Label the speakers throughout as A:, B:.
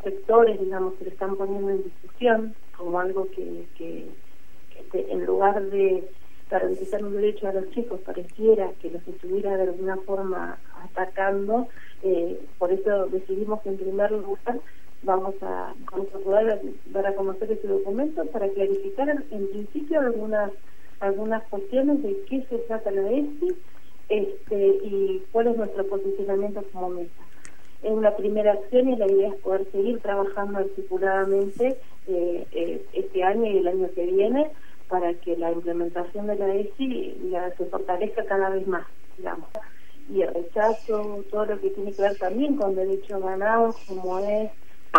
A: sectores, digamos, se le están poniendo en discusión como algo que, que, que en lugar de garantizar un derecho a los chicos pareciera que los estuviera de alguna forma atacando, eh, por eso decidimos que en primer lugar vamos a, vamos poder dar a conocer ese documento para clarificar en principio algunas algunas cuestiones de qué se trata la ESI este, y cuál es nuestro posicionamiento como mesa. Es una primera acción y la idea es poder seguir trabajando articuladamente eh, eh, este año y el año que viene para que la implementación de la ESI la, se fortalezca cada vez más, digamos. Y el rechazo, todo lo que tiene que ver también con derechos ganados, como es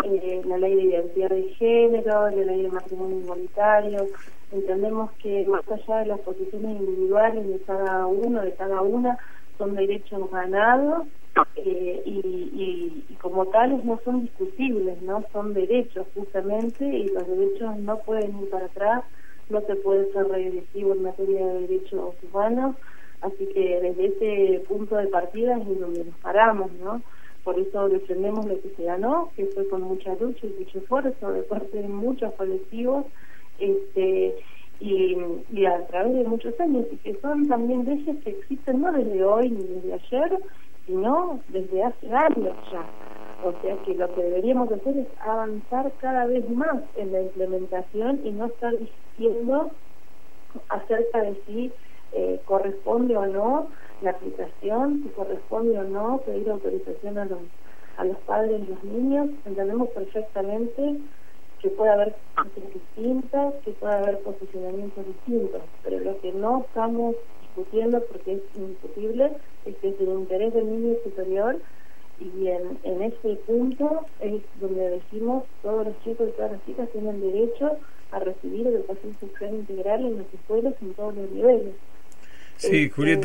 A: eh, la ley de identidad de género, la ley de matrimonio igualitario. Entendemos que más allá de las posiciones individuales de cada uno, de cada una, son derechos ganados eh, y, y, como tales no son discutibles, no son derechos justamente y los derechos no pueden ir para atrás no se puede ser regresivo en materia de derechos humanos, así que desde ese punto de partida es donde nos paramos, ¿no? Por eso defendemos lo que se ganó, que fue con mucha lucha y mucho esfuerzo de parte de muchos colectivos, este y, y a través de muchos años, y que son también leyes que existen no desde hoy ni desde ayer, sino desde hace años ya. O sea que lo que deberíamos hacer es avanzar cada vez más en la implementación y no estar diciendo acerca de si eh, corresponde o no la aplicación, si corresponde o no pedir autorización a los, a los padres y los niños. Entendemos perfectamente que puede haber cosas distintas, que puede haber posicionamientos distintos, pero lo que no estamos discutiendo, porque es indiscutible, es que el interés del niño superior y en, en ese punto es donde decimos todos los chicos y todas las chicas tienen derecho a recibir educación sexual integral en las escuelas en todos los niveles.
B: Sí, Julieta.